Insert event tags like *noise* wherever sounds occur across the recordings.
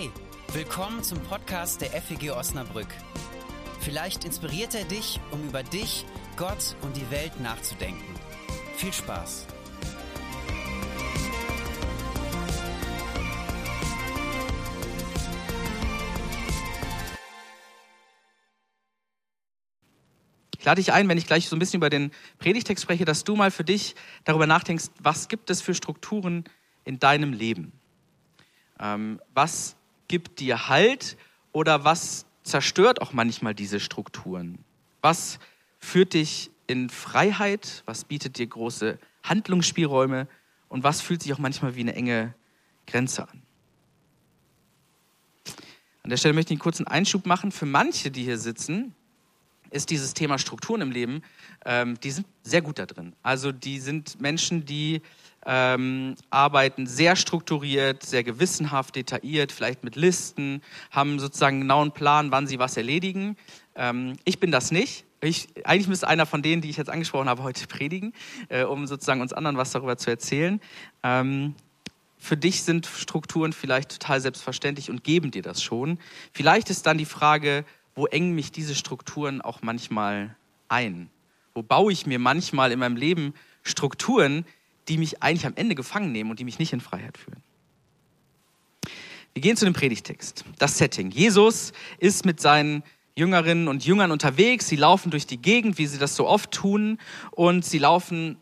Hey, willkommen zum Podcast der FEG Osnabrück. Vielleicht inspiriert er dich, um über dich, Gott und die Welt nachzudenken. Viel Spaß! Ich lade dich ein, wenn ich gleich so ein bisschen über den Predigtext spreche, dass du mal für dich darüber nachdenkst, was gibt es für Strukturen in deinem Leben? Ähm, was gibt dir Halt oder was zerstört auch manchmal diese Strukturen? Was führt dich in Freiheit? Was bietet dir große Handlungsspielräume? Und was fühlt sich auch manchmal wie eine enge Grenze an? An der Stelle möchte ich einen kurzen Einschub machen. Für manche, die hier sitzen, ist dieses Thema Strukturen im Leben, ähm, die sind sehr gut da drin. Also die sind Menschen, die ähm, arbeiten sehr strukturiert, sehr gewissenhaft, detailliert, vielleicht mit Listen, haben sozusagen einen genauen Plan, wann sie was erledigen. Ähm, ich bin das nicht. Ich, eigentlich müsste einer von denen, die ich jetzt angesprochen habe, heute predigen, äh, um sozusagen uns anderen was darüber zu erzählen. Ähm, für dich sind Strukturen vielleicht total selbstverständlich und geben dir das schon. Vielleicht ist dann die Frage, wo engen mich diese Strukturen auch manchmal ein? Wo baue ich mir manchmal in meinem Leben Strukturen, die mich eigentlich am Ende gefangen nehmen und die mich nicht in Freiheit führen? Wir gehen zu dem Predigtext. Das Setting. Jesus ist mit seinen Jüngerinnen und Jüngern unterwegs. Sie laufen durch die Gegend, wie sie das so oft tun, und sie laufen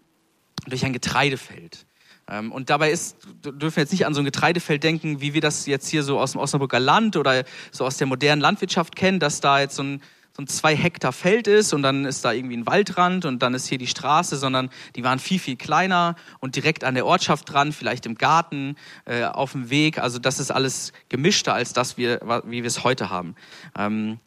durch ein Getreidefeld. Ähm, und dabei ist, dürfen wir jetzt nicht an so ein Getreidefeld denken, wie wir das jetzt hier so aus dem Osnabrücker Land oder so aus der modernen Landwirtschaft kennen, dass da jetzt so ein, so ein zwei Hektar Feld ist und dann ist da irgendwie ein Waldrand und dann ist hier die Straße, sondern die waren viel, viel kleiner und direkt an der Ortschaft dran, vielleicht im Garten, äh, auf dem Weg. Also das ist alles gemischter als das, wir, wie wir es heute haben. Ähm,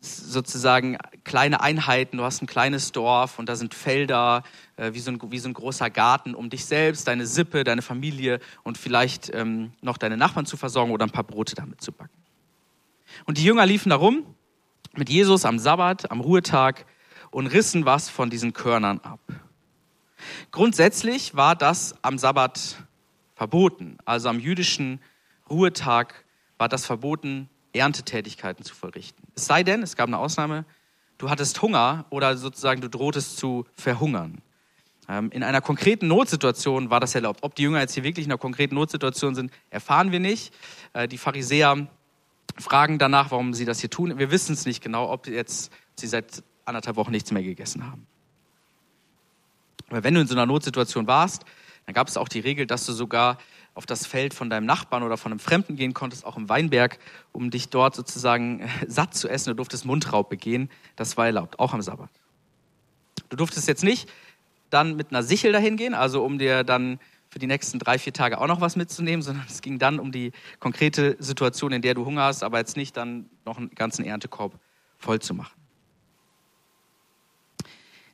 sozusagen kleine Einheiten, du hast ein kleines Dorf und da sind Felder, äh, wie, so ein, wie so ein großer Garten, um dich selbst, deine Sippe, deine Familie und vielleicht ähm, noch deine Nachbarn zu versorgen oder ein paar Brote damit zu backen. Und die Jünger liefen da rum mit Jesus am Sabbat, am Ruhetag und rissen was von diesen Körnern ab. Grundsätzlich war das am Sabbat verboten, also am jüdischen Ruhetag war das verboten, Erntetätigkeiten zu verrichten. Es sei denn, es gab eine Ausnahme, du hattest Hunger oder sozusagen du drohtest zu verhungern. Ähm, in einer konkreten Notsituation war das erlaubt. Ob die Jünger jetzt hier wirklich in einer konkreten Notsituation sind, erfahren wir nicht. Äh, die Pharisäer fragen danach, warum sie das hier tun. Wir wissen es nicht genau, ob jetzt sie seit anderthalb Wochen nichts mehr gegessen haben. Aber wenn du in so einer Notsituation warst, dann gab es auch die Regel, dass du sogar auf das Feld von deinem Nachbarn oder von einem Fremden gehen konntest, auch im Weinberg, um dich dort sozusagen äh, satt zu essen. Du durftest Mundraub begehen. Das war erlaubt, auch am Sabbat. Du durftest jetzt nicht dann mit einer Sichel dahin gehen, also um dir dann für die nächsten drei, vier Tage auch noch was mitzunehmen, sondern es ging dann um die konkrete Situation, in der du Hunger hast, aber jetzt nicht dann noch einen ganzen Erntekorb voll zu machen.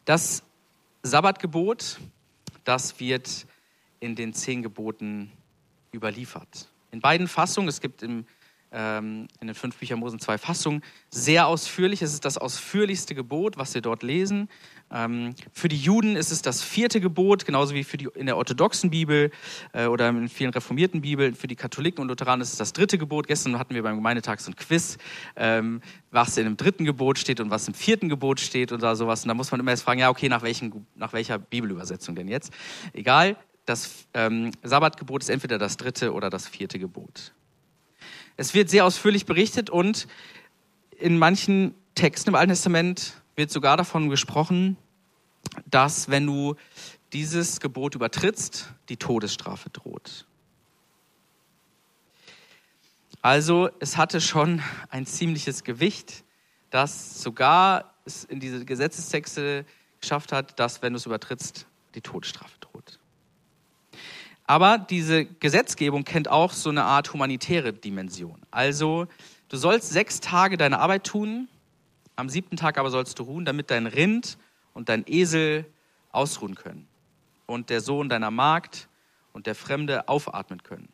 Das Sabbatgebot, das wird in den zehn Geboten überliefert. In beiden Fassungen, es gibt im, ähm, in den fünf Büchern Mosen zwei Fassungen, sehr ausführlich. Es ist das ausführlichste Gebot, was wir dort lesen. Ähm, für die Juden ist es das vierte Gebot, genauso wie für die, in der orthodoxen Bibel äh, oder in vielen reformierten Bibeln. Für die Katholiken und Lutheranen ist es das dritte Gebot. Gestern hatten wir beim Gemeindetag so ein Quiz, ähm, was in dem dritten Gebot steht und was im vierten Gebot steht oder sowas. Und da muss man immer erst fragen, ja, okay, nach, welchen, nach welcher Bibelübersetzung denn jetzt? Egal, das ähm, Sabbatgebot ist entweder das dritte oder das vierte Gebot. Es wird sehr ausführlich berichtet und in manchen Texten im Alten Testament wird sogar davon gesprochen, dass wenn du dieses Gebot übertrittst, die Todesstrafe droht. Also es hatte schon ein ziemliches Gewicht, das sogar es in diese Gesetzestexte geschafft hat, dass wenn du es übertrittst, die Todesstrafe droht. Aber diese Gesetzgebung kennt auch so eine Art humanitäre Dimension. Also du sollst sechs Tage deine Arbeit tun, am siebten Tag aber sollst du ruhen, damit dein Rind und dein Esel ausruhen können und der Sohn deiner Magd und der Fremde aufatmen können.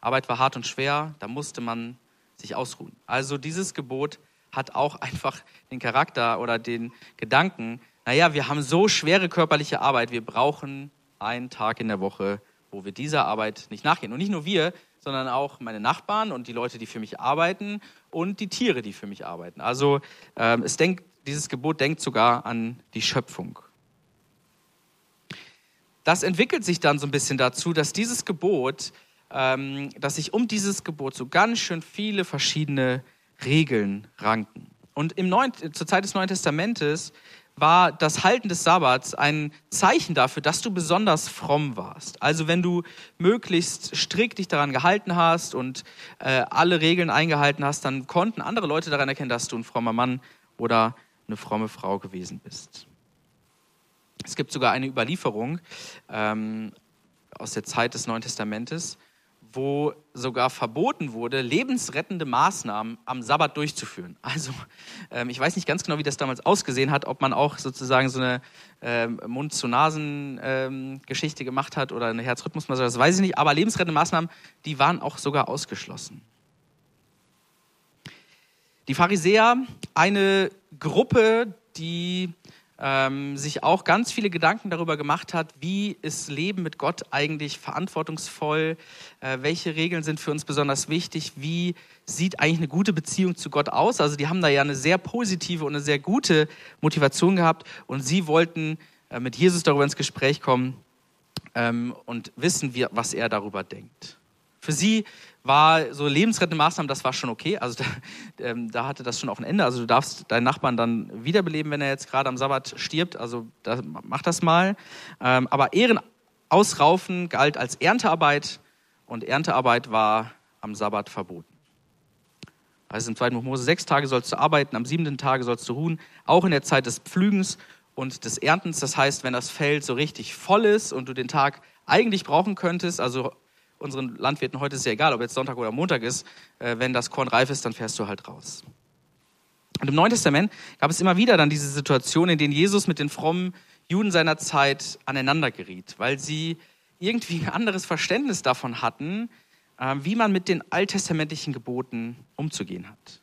Arbeit war hart und schwer, da musste man sich ausruhen. Also dieses Gebot hat auch einfach den Charakter oder den Gedanken, naja, wir haben so schwere körperliche Arbeit, wir brauchen einen Tag in der Woche, wo wir dieser Arbeit nicht nachgehen. Und nicht nur wir, sondern auch meine Nachbarn und die Leute, die für mich arbeiten und die Tiere, die für mich arbeiten. Also ähm, es denkt, dieses Gebot denkt sogar an die Schöpfung. Das entwickelt sich dann so ein bisschen dazu, dass dieses Gebot, ähm, dass sich um dieses Gebot so ganz schön viele verschiedene Regeln ranken. Und im Neuen, zur Zeit des Neuen Testamentes war das Halten des Sabbats ein Zeichen dafür, dass du besonders fromm warst. Also wenn du möglichst strikt dich daran gehalten hast und äh, alle Regeln eingehalten hast, dann konnten andere Leute daran erkennen, dass du ein frommer Mann oder eine fromme Frau gewesen bist. Es gibt sogar eine Überlieferung ähm, aus der Zeit des Neuen Testamentes, wo sogar verboten wurde, lebensrettende Maßnahmen am Sabbat durchzuführen. Also ähm, ich weiß nicht ganz genau, wie das damals ausgesehen hat, ob man auch sozusagen so eine ähm, Mund-zu-Nasen-Geschichte ähm, gemacht hat oder eine Herzrhythmusmassage, das weiß ich nicht, aber lebensrettende Maßnahmen, die waren auch sogar ausgeschlossen. Die Pharisäer, eine Gruppe, die ähm, sich auch ganz viele Gedanken darüber gemacht hat, wie ist Leben mit Gott eigentlich verantwortungsvoll, äh, welche Regeln sind für uns besonders wichtig, wie sieht eigentlich eine gute Beziehung zu Gott aus. Also die haben da ja eine sehr positive und eine sehr gute Motivation gehabt und sie wollten äh, mit Jesus darüber ins Gespräch kommen ähm, und wissen, wie, was er darüber denkt. Für sie war so lebensrettende Maßnahmen, das war schon okay. Also da, ähm, da, hatte das schon auch ein Ende. Also du darfst deinen Nachbarn dann wiederbeleben, wenn er jetzt gerade am Sabbat stirbt. Also da, mach das mal. Ähm, aber Ehren ausraufen galt als Erntearbeit und Erntearbeit war am Sabbat verboten. Also im 2. Buch Mose, sechs Tage sollst du arbeiten, am siebten Tage sollst du ruhen, auch in der Zeit des Pflügens und des Erntens. Das heißt, wenn das Feld so richtig voll ist und du den Tag eigentlich brauchen könntest, also unseren Landwirten heute ist ja egal, ob jetzt Sonntag oder Montag ist, äh, wenn das Korn reif ist, dann fährst du halt raus. Und im Neuen Testament gab es immer wieder dann diese Situation, in denen Jesus mit den frommen Juden seiner Zeit aneinander geriet, weil sie irgendwie ein anderes Verständnis davon hatten, äh, wie man mit den alttestamentlichen Geboten umzugehen hat.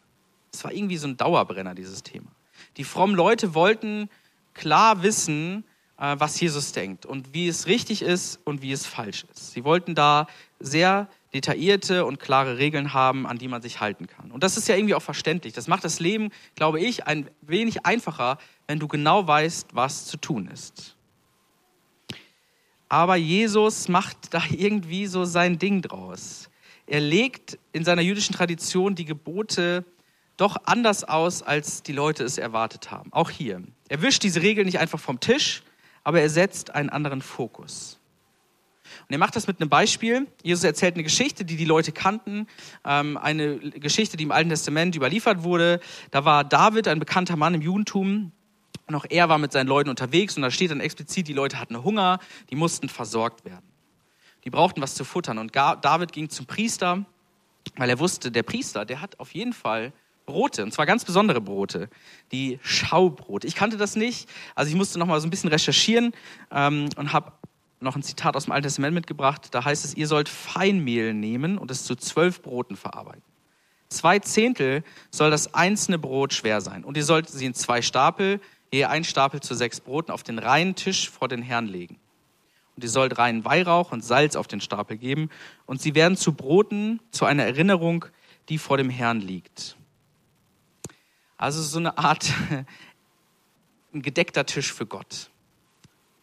Es war irgendwie so ein Dauerbrenner, dieses Thema. Die frommen Leute wollten klar wissen, was Jesus denkt und wie es richtig ist und wie es falsch ist. Sie wollten da sehr detaillierte und klare Regeln haben, an die man sich halten kann. Und das ist ja irgendwie auch verständlich. Das macht das Leben, glaube ich, ein wenig einfacher, wenn du genau weißt, was zu tun ist. Aber Jesus macht da irgendwie so sein Ding draus. Er legt in seiner jüdischen Tradition die Gebote doch anders aus, als die Leute es erwartet haben. Auch hier. Er wischt diese Regeln nicht einfach vom Tisch, aber er setzt einen anderen Fokus. Und er macht das mit einem Beispiel. Jesus erzählt eine Geschichte, die die Leute kannten, ähm, eine Geschichte, die im Alten Testament überliefert wurde. Da war David, ein bekannter Mann im Judentum, und auch er war mit seinen Leuten unterwegs und da steht dann explizit, die Leute hatten Hunger, die mussten versorgt werden. Die brauchten was zu futtern und David ging zum Priester, weil er wusste, der Priester, der hat auf jeden Fall Brote, und zwar ganz besondere Brote, die Schaubrote. Ich kannte das nicht, also ich musste noch mal so ein bisschen recherchieren ähm, und habe noch ein Zitat aus dem Alten Testament mitgebracht. Da heißt es, ihr sollt Feinmehl nehmen und es zu zwölf Broten verarbeiten. Zwei Zehntel soll das einzelne Brot schwer sein und ihr sollt sie in zwei Stapel, je ein Stapel zu sechs Broten, auf den reinen Tisch vor den Herrn legen. Und ihr sollt reinen Weihrauch und Salz auf den Stapel geben und sie werden zu Broten, zu einer Erinnerung, die vor dem Herrn liegt. Also so eine Art *laughs* ein gedeckter Tisch für Gott.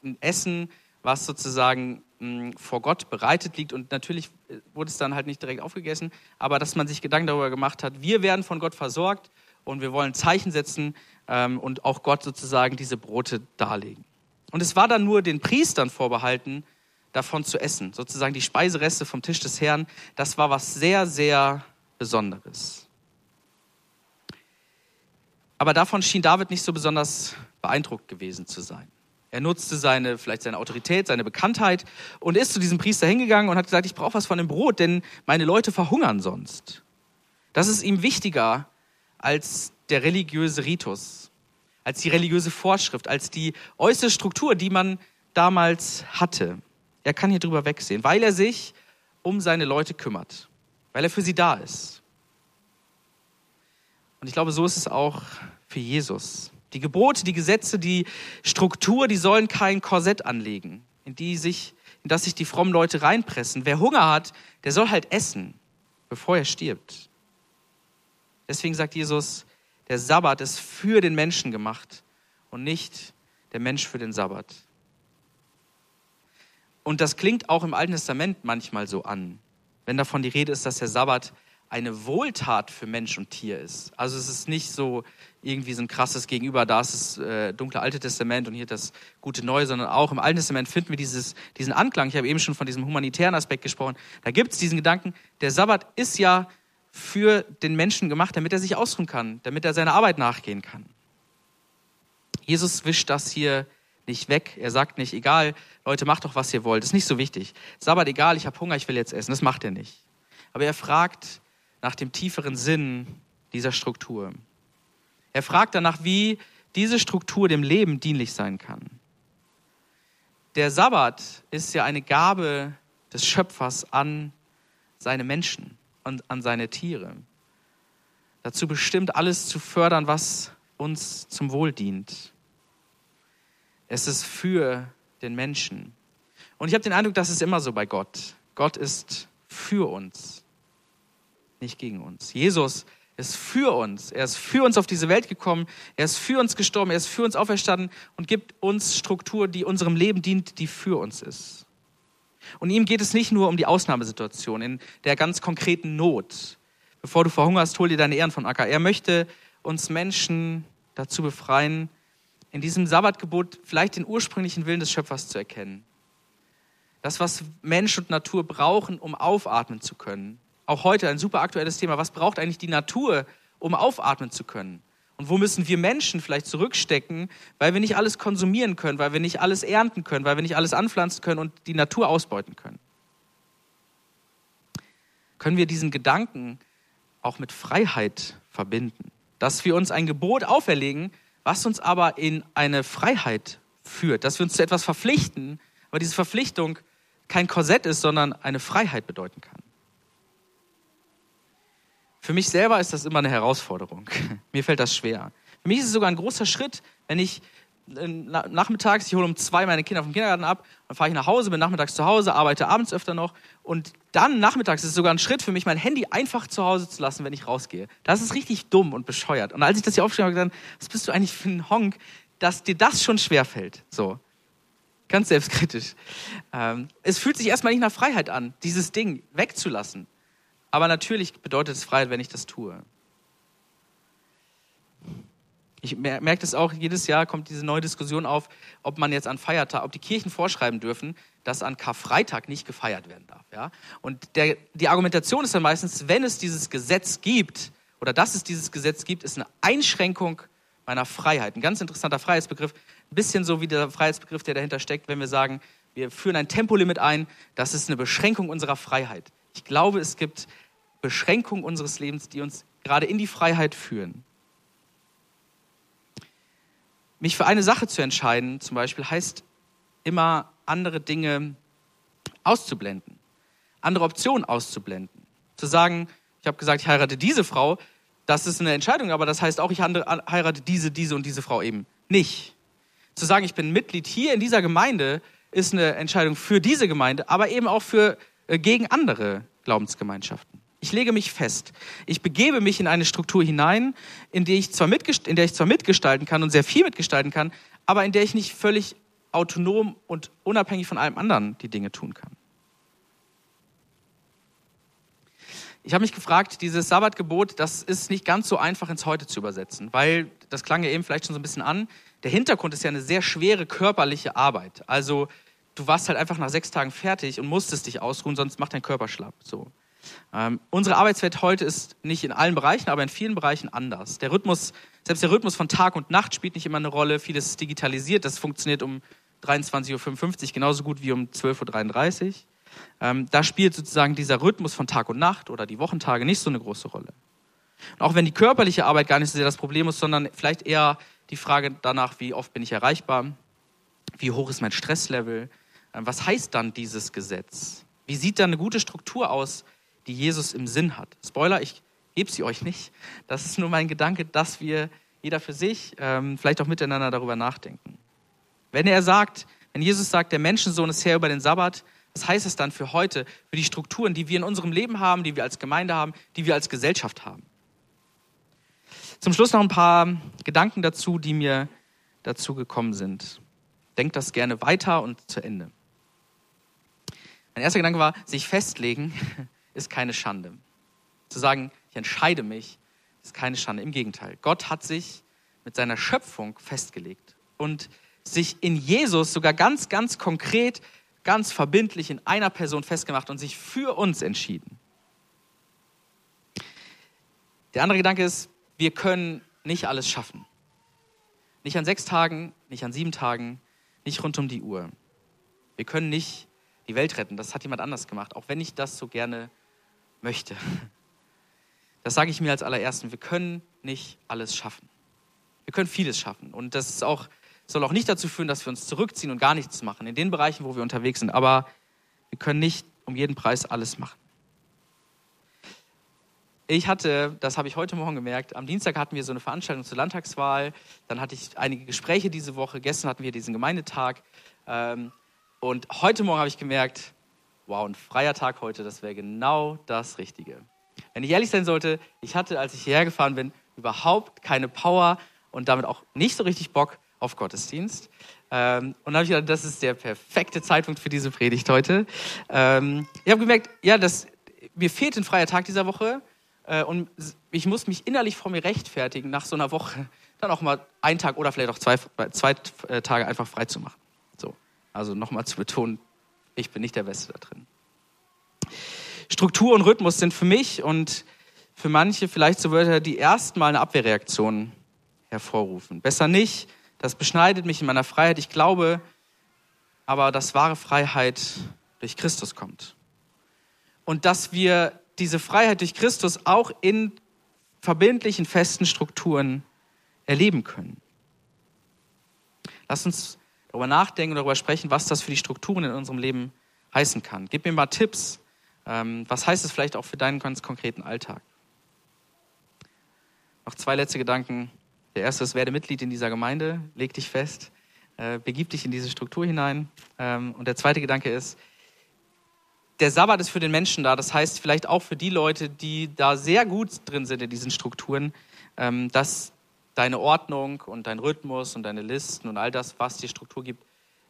Ein Essen, was sozusagen mh, hm, vor Gott bereitet liegt. Und natürlich äh, wurde es dann halt nicht direkt aufgegessen, aber dass man sich Gedanken darüber gemacht hat, wir werden von Gott versorgt und wir wollen Zeichen setzen ähm, und auch Gott sozusagen diese Brote darlegen. Und es war dann nur den Priestern vorbehalten, davon zu essen. Sozusagen die Speisereste vom Tisch des Herrn, das war was sehr, sehr Besonderes. Aber davon schien David nicht so besonders beeindruckt gewesen zu sein. Er nutzte seine, vielleicht seine Autorität, seine Bekanntheit und ist zu diesem Priester hingegangen und hat gesagt, ich brauche was von dem Brot, denn meine Leute verhungern sonst. Das ist ihm wichtiger als der religiöse Ritus, als die religiöse Vorschrift, als die äußere Struktur, die man damals hatte. Er kann hier drüber wegsehen, weil er sich um seine Leute kümmert, weil er für sie da ist. Und ich glaube, so ist es auch für Jesus. Die Gebote, die Gesetze, die Struktur, die sollen kein Korsett anlegen, in, die sich, in das sich die frommen Leute reinpressen. Wer Hunger hat, der soll halt essen, bevor er stirbt. Deswegen sagt Jesus, der Sabbat ist für den Menschen gemacht und nicht der Mensch für den Sabbat. Und das klingt auch im Alten Testament manchmal so an, wenn davon die Rede ist, dass der Sabbat eine Wohltat für Mensch und Tier ist. Also es ist nicht so irgendwie so ein krasses Gegenüber, da ist das äh, dunkle Alte Testament und hier das gute Neue, sondern auch im Alten Testament finden wir dieses, diesen Anklang. Ich habe eben schon von diesem humanitären Aspekt gesprochen. Da gibt es diesen Gedanken, der Sabbat ist ja für den Menschen gemacht, damit er sich ausruhen kann, damit er seiner Arbeit nachgehen kann. Jesus wischt das hier nicht weg. Er sagt nicht, egal, Leute, macht doch, was ihr wollt. Das ist nicht so wichtig. Sabbat, egal, ich habe Hunger, ich will jetzt essen. Das macht er nicht. Aber er fragt nach dem tieferen Sinn dieser Struktur. Er fragt danach, wie diese Struktur dem Leben dienlich sein kann. Der Sabbat ist ja eine Gabe des Schöpfers an seine Menschen und an seine Tiere. Dazu bestimmt, alles zu fördern, was uns zum Wohl dient. Es ist für den Menschen. Und ich habe den Eindruck, das ist immer so bei Gott. Gott ist für uns, nicht gegen uns. Jesus ist für uns. Er ist für uns auf diese Welt gekommen. Er ist für uns gestorben. Er ist für uns auferstanden und gibt uns Struktur, die unserem Leben dient, die für uns ist. Und ihm geht es nicht nur um die Ausnahmesituation, in der ganz konkreten Not. Bevor du verhungerst, hol dir deine Ehren von Acker. Er möchte uns Menschen dazu befreien, in diesem Sabbatgebot vielleicht den ursprünglichen Willen des Schöpfers zu erkennen. Das, was Mensch und Natur brauchen, um aufatmen zu können. Auch heute ein super aktuelles Thema. Was braucht eigentlich die Natur, um aufatmen zu können? Und wo müssen wir Menschen vielleicht zurückstecken, weil wir nicht alles konsumieren können, weil wir nicht alles ernten können, weil wir nicht alles anpflanzen können und die Natur ausbeuten können? Können wir diesen Gedanken auch mit Freiheit verbinden? Dass wir uns ein Gebot auferlegen, was uns aber in eine Freiheit führt, dass wir uns zu etwas verpflichten, aber diese Verpflichtung kein Korsett ist, sondern eine Freiheit bedeuten kann. Für mich selber ist das immer eine Herausforderung. *laughs* Mir fällt das schwer. Für mich ist es sogar ein großer Schritt, wenn ich äh, nachmittags, ich hole um zwei meine Kinder vom Kindergarten ab, dann fahre ich nach Hause, bin nachmittags zu Hause, arbeite abends öfter noch und dann nachmittags ist es sogar ein Schritt für mich, mein Handy einfach zu Hause zu lassen, wenn ich rausgehe. Das ist richtig dumm und bescheuert. Und als ich das hier aufgeschrieben habe, habe ich gesagt, was bist du eigentlich für ein Honk, dass dir das schon schwerfällt. So. Ganz selbstkritisch. Ähm, es fühlt sich erstmal nicht nach Freiheit an, dieses Ding wegzulassen. Aber natürlich bedeutet es Freiheit, wenn ich das tue. Ich merke das auch, jedes Jahr kommt diese neue Diskussion auf, ob man jetzt an Feiertag, ob die Kirchen vorschreiben dürfen, dass an Karfreitag nicht gefeiert werden darf. Ja? Und der, die Argumentation ist dann meistens, wenn es dieses Gesetz gibt, oder dass es dieses Gesetz gibt, ist eine Einschränkung meiner Freiheit. Ein ganz interessanter Freiheitsbegriff, ein bisschen so wie der Freiheitsbegriff, der dahinter steckt, wenn wir sagen, wir führen ein Tempolimit ein, das ist eine Beschränkung unserer Freiheit. Ich glaube, es gibt Beschränkungen unseres Lebens, die uns gerade in die Freiheit führen. Mich für eine Sache zu entscheiden, zum Beispiel, heißt immer andere Dinge auszublenden, andere Optionen auszublenden. Zu sagen, ich habe gesagt, ich heirate diese Frau, das ist eine Entscheidung, aber das heißt auch, ich heirate diese, diese und diese Frau eben nicht. Zu sagen, ich bin Mitglied hier in dieser Gemeinde, ist eine Entscheidung für diese Gemeinde, aber eben auch für äh, gegen andere Glaubensgemeinschaften. Ich lege mich fest. Ich begebe mich in eine Struktur hinein, in der ich zwar, in der ich zwar mitgestalten kann und sehr viel mitgestalten kann, aber in der ich nicht völlig autonom und unabhängig von allem anderen die Dinge tun kann. Ich habe mich gefragt, dieses Sabbatgebot, das ist nicht ganz so einfach ins Heute zu übersetzen, weil, das klang ja eben vielleicht schon so ein bisschen an, der Hintergrund ist ja eine sehr schwere körperliche Arbeit. Also du warst halt einfach nach sechs Tagen fertig und musstest dich ausruhen, sonst macht dein Körper schlapp. So. Ähm, unsere Arbeitswelt heute ist nicht in allen Bereichen, aber in vielen Bereichen anders. Der Rhythmus, selbst der Rhythmus von Tag und Nacht spielt nicht immer eine Rolle. Vieles ist digitalisiert. Das funktioniert um 23.55 Uhr genauso gut wie um 12.33 Uhr. Ähm, da spielt sozusagen dieser Rhythmus von Tag und Nacht oder die Wochentage nicht so eine große Rolle. Und auch wenn die körperliche Arbeit gar nicht so sehr das Problem ist, sondern vielleicht eher die Frage danach, wie oft bin ich erreichbar, wie hoch ist mein Stresslevel, ähm, was heißt dann dieses Gesetz? Wie sieht dann eine gute Struktur aus, die Jesus im Sinn hat. Spoiler, ich gebe sie euch nicht. Das ist nur mein Gedanke, dass wir jeder für sich ähm, vielleicht auch miteinander darüber nachdenken. Wenn er sagt, wenn Jesus sagt, der Menschensohn ist Herr über den Sabbat, Was heißt es dann für heute, für die Strukturen, die wir in unserem Leben haben, die wir als Gemeinde haben, die wir als Gesellschaft haben? Zum Schluss noch ein paar Gedanken dazu, die mir dazu gekommen sind. Denkt das gerne weiter und zu Ende. Mein erster Gedanke war, sich festlegen ist keine Schande. Zu sagen, ich entscheide mich, ist keine Schande. Im Gegenteil. Gott hat sich mit seiner Schöpfung festgelegt und sich in Jesus sogar ganz, ganz konkret, ganz verbindlich in einer Person festgemacht und sich für uns entschieden. Der andere Gedanke ist, wir können nicht alles schaffen. Nicht an sechs Tagen, nicht an sieben Tagen, nicht rund um die Uhr. Wir können nicht die Welt retten. Das hat jemand anders gemacht, auch wenn ich das so gerne möchte. Das sage ich mir als allerersten. Wir können nicht alles schaffen. Wir können vieles schaffen. Und das auch, soll auch nicht dazu führen, dass wir uns zurückziehen und gar nichts machen, in den Bereichen, wo wir unterwegs sind. Aber wir können nicht um jeden Preis alles machen. Ich hatte, das habe ich heute Morgen gemerkt, am Dienstag hatten wir so eine Veranstaltung zur Landtagswahl. Dann hatte ich einige Gespräche diese Woche. Gestern hatten wir diesen Gemeindetag. Ähm, und heute Morgen habe ich gemerkt, wow, ein freier Tag heute, das wäre genau das Richtige. Wenn ich ehrlich sein sollte, ich hatte, als ich hierher gefahren bin, überhaupt keine Power und damit auch nicht so richtig Bock auf Gottesdienst. Ähm, und dann habe ich gedacht, das ist der perfekte Zeitpunkt für diese Predigt heute. Ähm, ich habe gemerkt, ja, das, mir fehlt ein freier Tag dieser Woche. Äh, und ich muss mich innerlich vor mir rechtfertigen, nach so einer Woche dann auch mal einen Tag oder vielleicht auch zwei, zwei äh, Tage einfach frei zu machen. So. Also nochmal zu betonen, ich bin nicht der Beste da drin. Struktur und Rhythmus sind für mich und für manche vielleicht so Wörter, die erstmal eine Abwehrreaktion hervorrufen. Besser nicht, das beschneidet mich in meiner Freiheit. Ich glaube aber, dass wahre Freiheit durch Christus kommt. Und dass wir diese Freiheit durch Christus auch in verbindlichen, festen Strukturen erleben können. Lass uns darüber nachdenken und darüber sprechen, was das für die Strukturen in unserem Leben heißen kann. Gib mir mal Tipps. Ähm, was heißt es vielleicht auch für deinen ganz konkreten Alltag? Noch zwei letzte Gedanken. Der erste ist, werde Mitglied in dieser Gemeinde, leg dich fest, äh, begib dich in diese Struktur hinein. Ähm, und der zweite Gedanke ist, der Sabbat ist für den Menschen da. Das heißt vielleicht auch für die Leute, die da sehr gut drin sind in diesen Strukturen, ähm, dass deine Ordnung und dein Rhythmus und deine Listen und all das, was die Struktur gibt,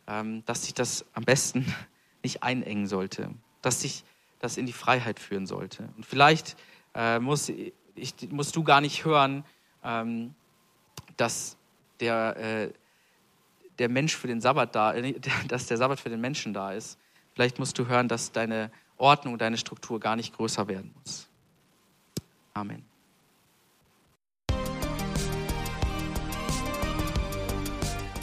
ähm, dass sich das am besten *laughs* nicht einengen sollte, dass sich das in die Freiheit führen sollte. Und vielleicht äh, muss, ich, musst du gar nicht hören, ähm, dass der, äh, der Mensch für den Sabbat da, äh, *laughs* dass der Sabbat für den Menschen da ist, Vielleicht musst du hören, dass deine Ordnung, deine Struktur gar nicht größer werden muss. Amen.